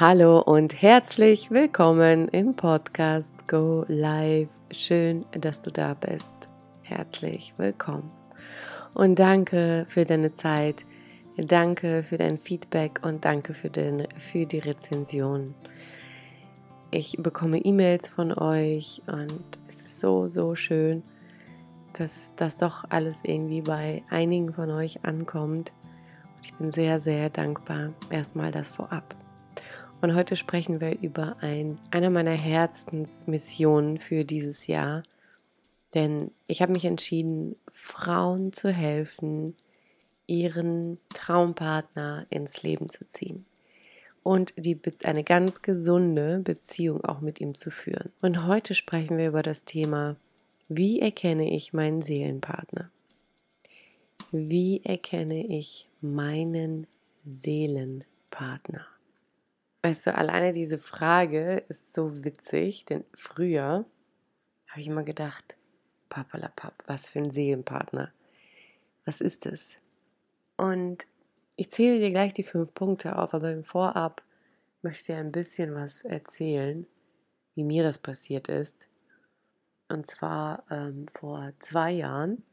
Hallo und herzlich willkommen im Podcast Go Live. Schön, dass du da bist. Herzlich willkommen. Und danke für deine Zeit, danke für dein Feedback und danke für, den, für die Rezension. Ich bekomme E-Mails von euch und es ist so, so schön, dass das doch alles irgendwie bei einigen von euch ankommt. ich bin sehr, sehr dankbar. Erstmal das vorab. Und heute sprechen wir über ein, einer meiner Herzensmissionen für dieses Jahr. Denn ich habe mich entschieden, Frauen zu helfen, ihren Traumpartner ins Leben zu ziehen und die, eine ganz gesunde Beziehung auch mit ihm zu führen. Und heute sprechen wir über das Thema, wie erkenne ich meinen Seelenpartner? Wie erkenne ich meinen Seelenpartner? Weißt du, alleine diese Frage ist so witzig, denn früher habe ich immer gedacht, papalapap, was für ein Seelenpartner. Was ist es? Und ich zähle dir gleich die fünf Punkte auf, aber im Vorab möchte ich dir ein bisschen was erzählen, wie mir das passiert ist. Und zwar ähm, vor zwei Jahren,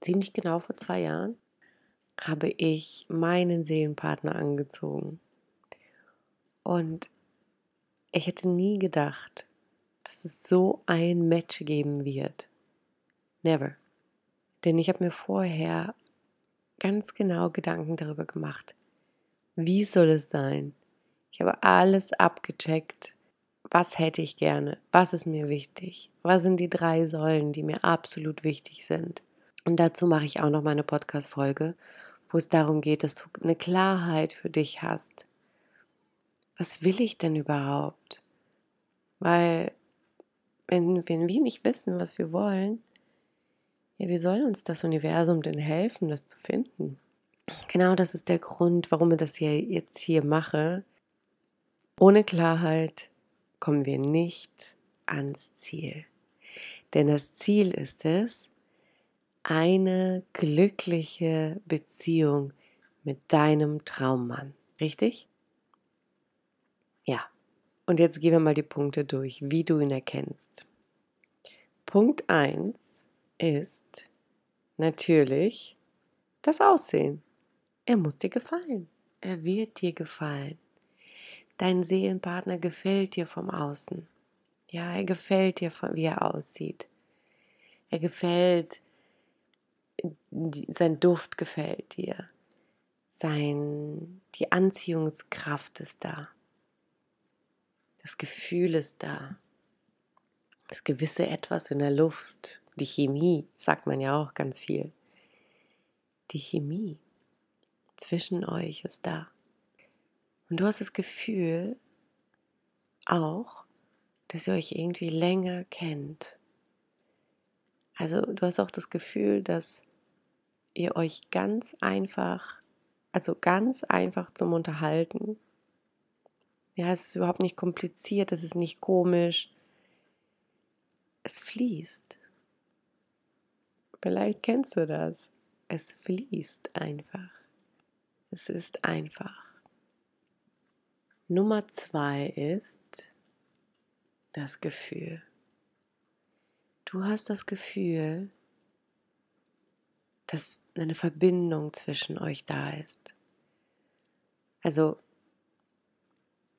ziemlich genau vor zwei Jahren, habe ich meinen Seelenpartner angezogen. Und ich hätte nie gedacht, dass es so ein Match geben wird. Never. Denn ich habe mir vorher ganz genau Gedanken darüber gemacht. Wie soll es sein? Ich habe alles abgecheckt. Was hätte ich gerne? Was ist mir wichtig? Was sind die drei Säulen, die mir absolut wichtig sind? Und dazu mache ich auch noch mal eine Podcast-Folge, wo es darum geht, dass du eine Klarheit für dich hast was will ich denn überhaupt? Weil wenn, wenn wir nicht wissen, was wir wollen, ja, wie soll uns das Universum denn helfen, das zu finden? Genau das ist der Grund, warum ich das hier jetzt hier mache. Ohne Klarheit kommen wir nicht ans Ziel. Denn das Ziel ist es, eine glückliche Beziehung mit deinem Traummann. Richtig? Und jetzt gehen wir mal die Punkte durch, wie du ihn erkennst. Punkt 1 ist natürlich das Aussehen. Er muss dir gefallen. Er wird dir gefallen. Dein Seelenpartner gefällt dir vom Außen. Ja, er gefällt dir, wie er aussieht. Er gefällt, sein Duft gefällt dir. Sein, die Anziehungskraft ist da. Das Gefühl ist da. Das gewisse Etwas in der Luft. Die Chemie, sagt man ja auch ganz viel. Die Chemie zwischen euch ist da. Und du hast das Gefühl auch, dass ihr euch irgendwie länger kennt. Also du hast auch das Gefühl, dass ihr euch ganz einfach, also ganz einfach zum Unterhalten ja, es ist überhaupt nicht kompliziert, es ist nicht komisch. Es fließt. Vielleicht kennst du das. Es fließt einfach. Es ist einfach. Nummer zwei ist das Gefühl. Du hast das Gefühl, dass eine Verbindung zwischen euch da ist. Also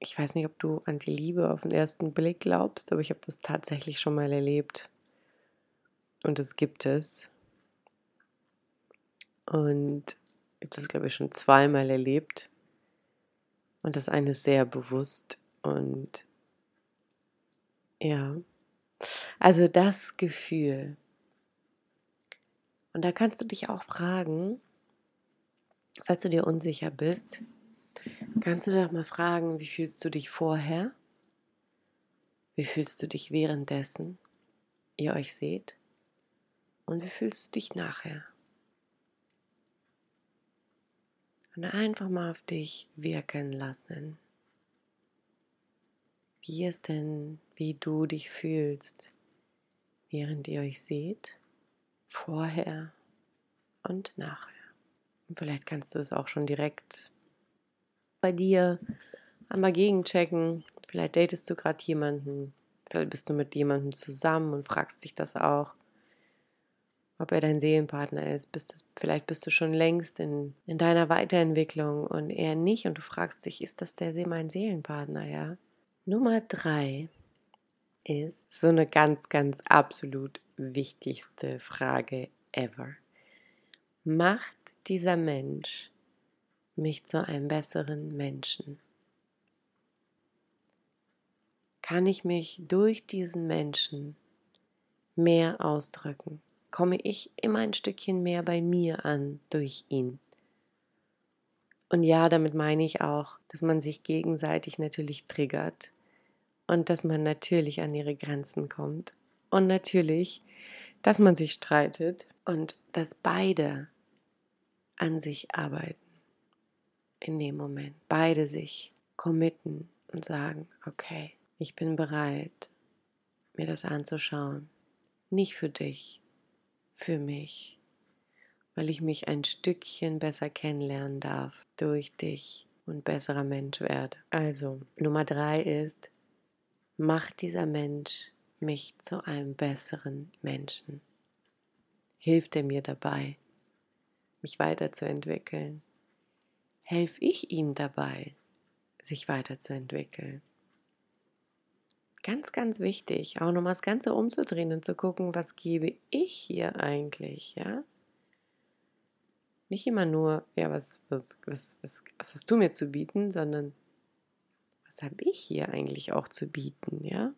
ich weiß nicht, ob du an die Liebe auf den ersten Blick glaubst, aber ich habe das tatsächlich schon mal erlebt. Und es gibt es. Und ich habe das, glaube ich, schon zweimal erlebt. Und das eine sehr bewusst. Und ja, also das Gefühl. Und da kannst du dich auch fragen, falls du dir unsicher bist, Kannst du doch mal fragen, wie fühlst du dich vorher? Wie fühlst du dich währenddessen ihr euch seht? Und wie fühlst du dich nachher? Und einfach mal auf dich wirken lassen. Wie es denn, wie du dich fühlst, während ihr euch seht, vorher und nachher. Und vielleicht kannst du es auch schon direkt bei dir einmal gegenchecken. Vielleicht datest du gerade jemanden, vielleicht bist du mit jemandem zusammen und fragst dich das auch, ob er dein Seelenpartner ist. Bist du, vielleicht bist du schon längst in, in deiner Weiterentwicklung und er nicht und du fragst dich, ist das der mein Seelenpartner, ja? Nummer drei ist so eine ganz, ganz absolut wichtigste Frage ever. Macht dieser Mensch mich zu einem besseren Menschen? Kann ich mich durch diesen Menschen mehr ausdrücken? Komme ich immer ein Stückchen mehr bei mir an durch ihn? Und ja, damit meine ich auch, dass man sich gegenseitig natürlich triggert und dass man natürlich an ihre Grenzen kommt und natürlich, dass man sich streitet und dass beide an sich arbeiten in dem Moment. Beide sich committen und sagen, okay, ich bin bereit, mir das anzuschauen. Nicht für dich, für mich, weil ich mich ein Stückchen besser kennenlernen darf durch dich und besserer Mensch werde. Also, Nummer drei ist, macht dieser Mensch mich zu einem besseren Menschen? Hilft er mir dabei, mich weiterzuentwickeln? Helfe ich ihm dabei, sich weiterzuentwickeln? Ganz, ganz wichtig, auch nochmal das Ganze umzudrehen und zu gucken, was gebe ich hier eigentlich, ja? Nicht immer nur, ja, was, was, was, was, was hast du mir zu bieten, sondern was habe ich hier eigentlich auch zu bieten, ja?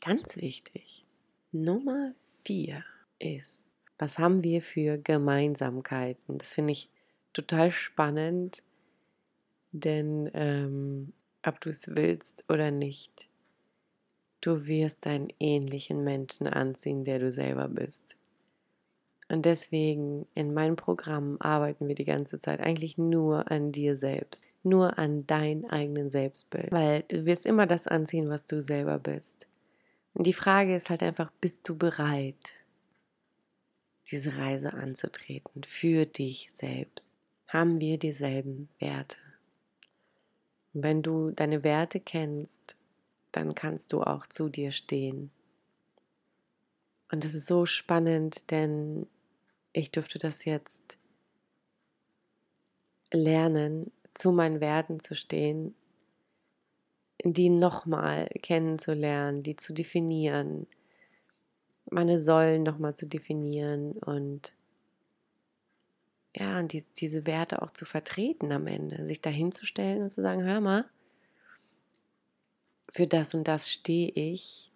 Ganz wichtig. Nummer vier ist, was haben wir für Gemeinsamkeiten? Das finde ich total spannend, denn ähm, ob du es willst oder nicht, du wirst einen ähnlichen Menschen anziehen, der du selber bist. Und deswegen in meinem Programm arbeiten wir die ganze Zeit eigentlich nur an dir selbst, nur an dein eigenen Selbstbild, weil du wirst immer das anziehen, was du selber bist. Und die Frage ist halt einfach, bist du bereit, diese Reise anzutreten für dich selbst? Haben wir dieselben Werte? Und wenn du deine Werte kennst, dann kannst du auch zu dir stehen. Und das ist so spannend, denn ich durfte das jetzt lernen, zu meinen Werten zu stehen, die nochmal kennenzulernen, die zu definieren, meine Säulen nochmal zu definieren und ja, und die, diese Werte auch zu vertreten am Ende, sich dahinzustellen und zu sagen, hör mal, für das und das stehe ich.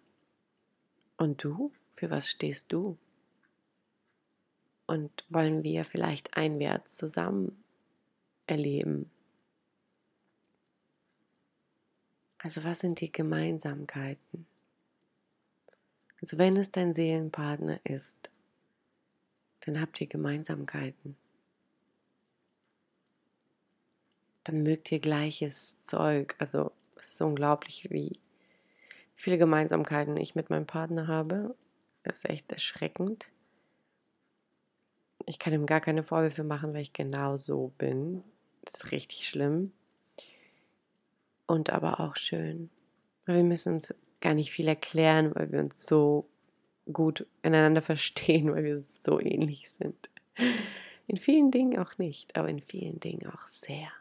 Und du? Für was stehst du? und wollen wir vielleicht einwärts zusammen erleben. Also was sind die Gemeinsamkeiten? Also wenn es dein Seelenpartner ist, dann habt ihr Gemeinsamkeiten. Dann mögt ihr gleiches Zeug. Also es ist unglaublich, wie viele Gemeinsamkeiten ich mit meinem Partner habe. Das ist echt erschreckend. Ich kann ihm gar keine Vorwürfe machen, weil ich genau so bin. Das ist richtig schlimm. Und aber auch schön. Wir müssen uns gar nicht viel erklären, weil wir uns so gut ineinander verstehen, weil wir so ähnlich sind. In vielen Dingen auch nicht, aber in vielen Dingen auch sehr.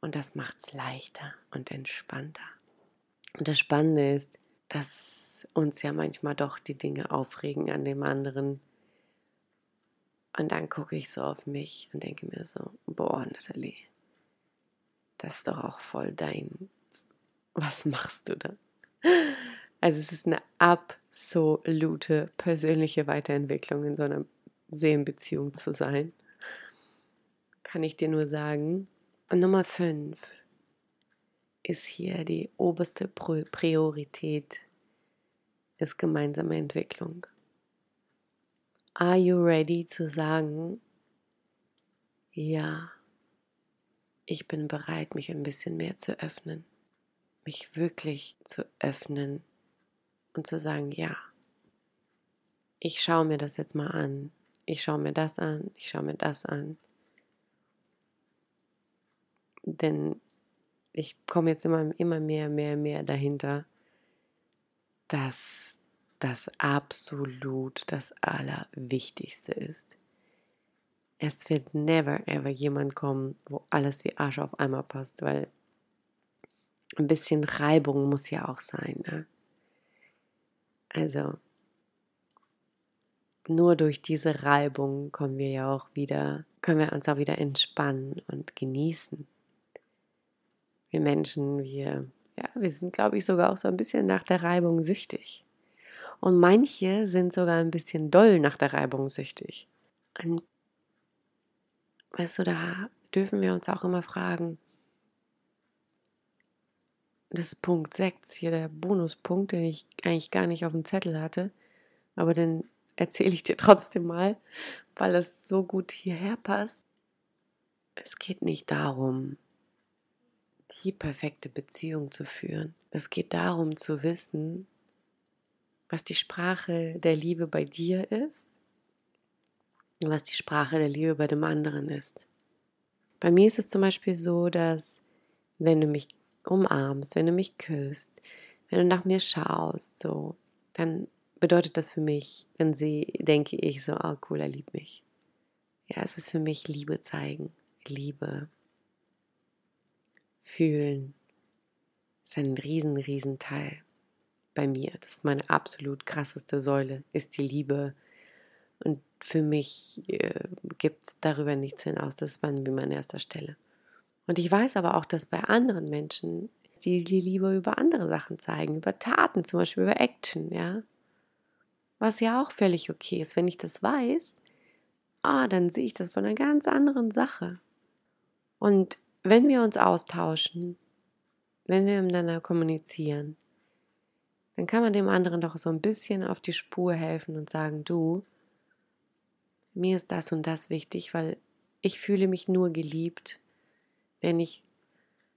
Und das macht es leichter und entspannter. Und das Spannende ist, dass uns ja manchmal doch die Dinge aufregen an dem anderen, und dann gucke ich so auf mich und denke mir so, boah, Nathalie, das ist doch auch voll dein. Was machst du da? Also es ist eine absolute persönliche Weiterentwicklung in so einer Seelenbeziehung zu sein. Kann ich dir nur sagen. Und Nummer 5 ist hier die oberste Priorität, ist gemeinsame Entwicklung. Are you ready zu sagen, ja, ich bin bereit, mich ein bisschen mehr zu öffnen, mich wirklich zu öffnen und zu sagen, ja, ich schaue mir das jetzt mal an, ich schaue mir das an, ich schaue mir das an. Denn ich komme jetzt immer, immer mehr, mehr, mehr dahinter, dass das absolut das Allerwichtigste ist. Es wird never ever jemand kommen, wo alles wie Arsch auf einmal passt, weil ein bisschen Reibung muss ja auch sein. Ne? Also nur durch diese Reibung kommen wir ja auch wieder, können wir uns auch wieder entspannen und genießen. Wir Menschen, wir, ja, wir sind, glaube ich, sogar auch so ein bisschen nach der Reibung süchtig. Und manche sind sogar ein bisschen doll nach der Reibung süchtig. Und weißt du, da dürfen wir uns auch immer fragen, das ist Punkt 6, hier der Bonuspunkt, den ich eigentlich gar nicht auf dem Zettel hatte, aber den erzähle ich dir trotzdem mal, weil es so gut hierher passt. Es geht nicht darum, die perfekte Beziehung zu führen. Es geht darum zu wissen, was die Sprache der Liebe bei dir ist und was die Sprache der Liebe bei dem anderen ist. Bei mir ist es zum Beispiel so, dass wenn du mich umarmst, wenn du mich küsst, wenn du nach mir schaust, so, dann bedeutet das für mich, wenn sie, denke ich so, oh cool, er liebt mich. Ja, es ist für mich Liebe zeigen, Liebe fühlen. Ist ein riesen, riesen Teil bei mir. Das ist meine absolut krasseste Säule, ist die Liebe. Und für mich äh, gibt es darüber nichts hinaus. Das ist bei mir an erster Stelle. Und ich weiß aber auch, dass bei anderen Menschen die die Liebe über andere Sachen zeigen, über Taten, zum Beispiel über Action, ja. Was ja auch völlig okay ist. Wenn ich das weiß, ah, dann sehe ich das von einer ganz anderen Sache. Und wenn wir uns austauschen, wenn wir miteinander kommunizieren, dann kann man dem anderen doch so ein bisschen auf die Spur helfen und sagen, du, mir ist das und das wichtig, weil ich fühle mich nur geliebt, wenn ich,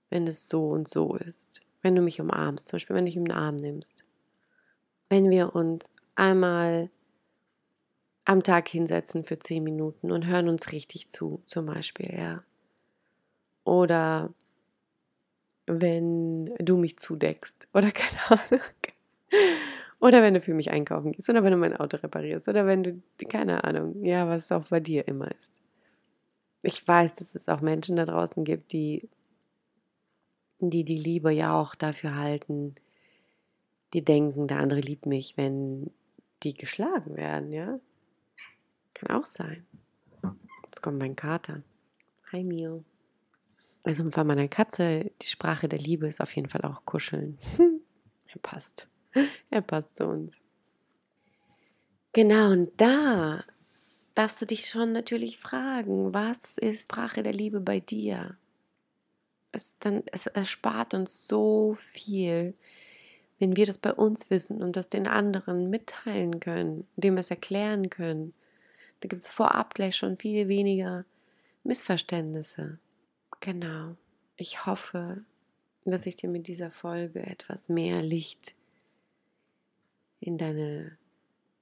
wenn es so und so ist. Wenn du mich umarmst, zum Beispiel, wenn du mich im Arm nimmst. Wenn wir uns einmal am Tag hinsetzen für zehn Minuten und hören uns richtig zu, zum Beispiel, ja. Oder wenn du mich zudeckst oder keine Ahnung. Oder wenn du für mich einkaufen gehst oder wenn du mein Auto reparierst oder wenn du, keine Ahnung, ja, was auch bei dir immer ist. Ich weiß, dass es auch Menschen da draußen gibt, die die, die Liebe ja auch dafür halten, die denken, der andere liebt mich, wenn die geschlagen werden, ja. Kann auch sein. Jetzt kommt mein Kater. Hi Mio. Also von meiner Katze, die Sprache der Liebe ist auf jeden Fall auch kuscheln. er passt. Er passt zu uns. Genau, und da darfst du dich schon natürlich fragen, was ist Sprache der Liebe bei dir? Es, dann, es erspart uns so viel, wenn wir das bei uns wissen und das den anderen mitteilen können, dem es erklären können. Da gibt es vorab gleich schon viel weniger Missverständnisse. Genau. Ich hoffe, dass ich dir mit dieser Folge etwas mehr Licht in deine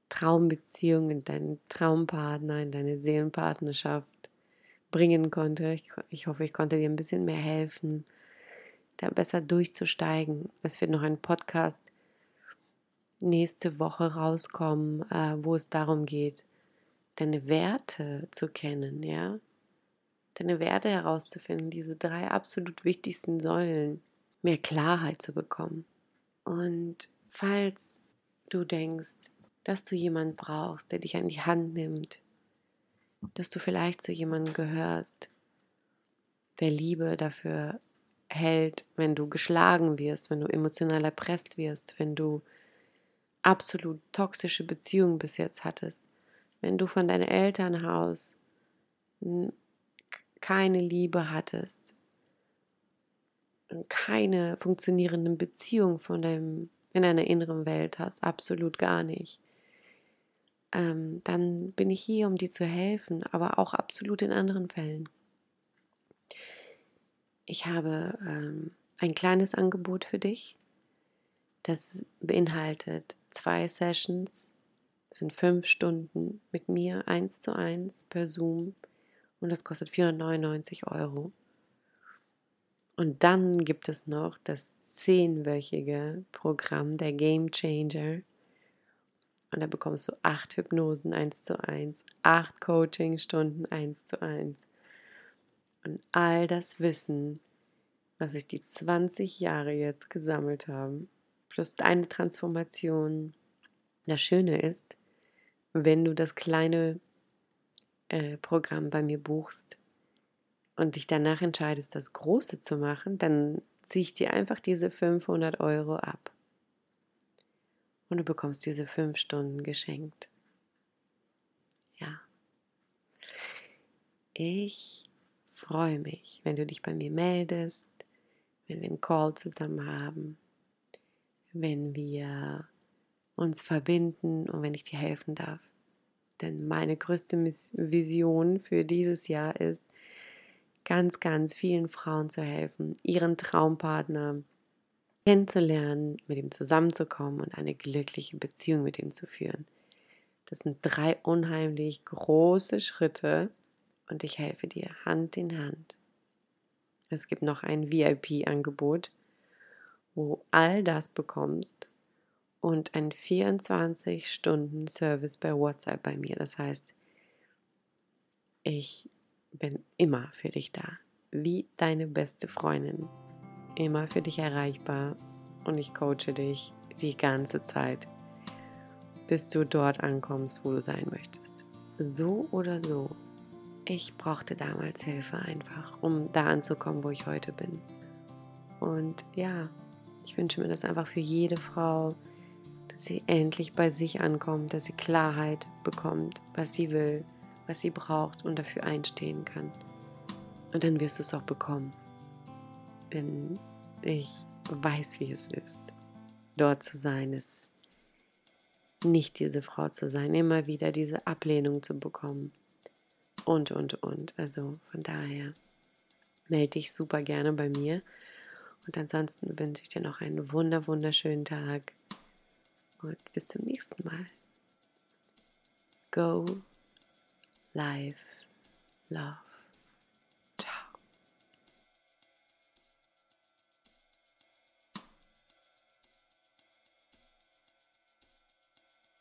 Traumbeziehung, in deinen Traumpartner, in deine Seelenpartnerschaft bringen konnte. Ich, ich hoffe, ich konnte dir ein bisschen mehr helfen, da besser durchzusteigen. Es wird noch ein Podcast nächste Woche rauskommen, äh, wo es darum geht, deine Werte zu kennen, ja? Deine Werte herauszufinden, diese drei absolut wichtigsten Säulen, mehr Klarheit zu bekommen. Und falls du denkst, dass du jemanden brauchst, der dich an die Hand nimmt, dass du vielleicht zu jemandem gehörst, der Liebe dafür hält, wenn du geschlagen wirst, wenn du emotional erpresst wirst, wenn du absolut toxische Beziehungen bis jetzt hattest, wenn du von deinem Elternhaus keine Liebe hattest, keine funktionierenden Beziehungen von deinem in deiner inneren Welt hast, absolut gar nicht, ähm, dann bin ich hier, um dir zu helfen, aber auch absolut in anderen Fällen. Ich habe ähm, ein kleines Angebot für dich. Das beinhaltet zwei Sessions, das sind fünf Stunden mit mir eins zu eins per Zoom und das kostet 499 Euro. Und dann gibt es noch das zehnwöchige Programm der Game Changer. Und da bekommst du acht Hypnosen eins zu eins, acht Coachingstunden eins zu eins. Und all das Wissen, was sich die 20 Jahre jetzt gesammelt haben, plus deine Transformation. Das Schöne ist, wenn du das kleine äh, Programm bei mir buchst und dich danach entscheidest, das große zu machen, dann ziehe ich dir einfach diese 500 Euro ab. Und du bekommst diese fünf Stunden geschenkt. Ja. Ich freue mich, wenn du dich bei mir meldest, wenn wir einen Call zusammen haben, wenn wir uns verbinden und wenn ich dir helfen darf. Denn meine größte Vision für dieses Jahr ist, ganz, ganz vielen Frauen zu helfen, ihren Traumpartner kennenzulernen, mit ihm zusammenzukommen und eine glückliche Beziehung mit ihm zu führen. Das sind drei unheimlich große Schritte und ich helfe dir Hand in Hand. Es gibt noch ein VIP-Angebot, wo all das bekommst und ein 24-Stunden-Service bei WhatsApp bei mir. Das heißt, ich bin immer für dich da, wie deine beste Freundin, immer für dich erreichbar und ich coache dich die ganze Zeit, bis du dort ankommst, wo du sein möchtest. So oder so, ich brauchte damals Hilfe einfach, um da anzukommen, wo ich heute bin. Und ja, ich wünsche mir das einfach für jede Frau, dass sie endlich bei sich ankommt, dass sie Klarheit bekommt, was sie will, was sie braucht und dafür einstehen kann. Und dann wirst du es auch bekommen. Denn ich weiß, wie es ist, dort zu sein, ist nicht diese Frau zu sein, immer wieder diese Ablehnung zu bekommen. Und, und, und. Also von daher melde dich super gerne bei mir. Und ansonsten wünsche ich dir noch einen wunder, wunderschönen Tag. Und bis zum nächsten Mal. Go life, love.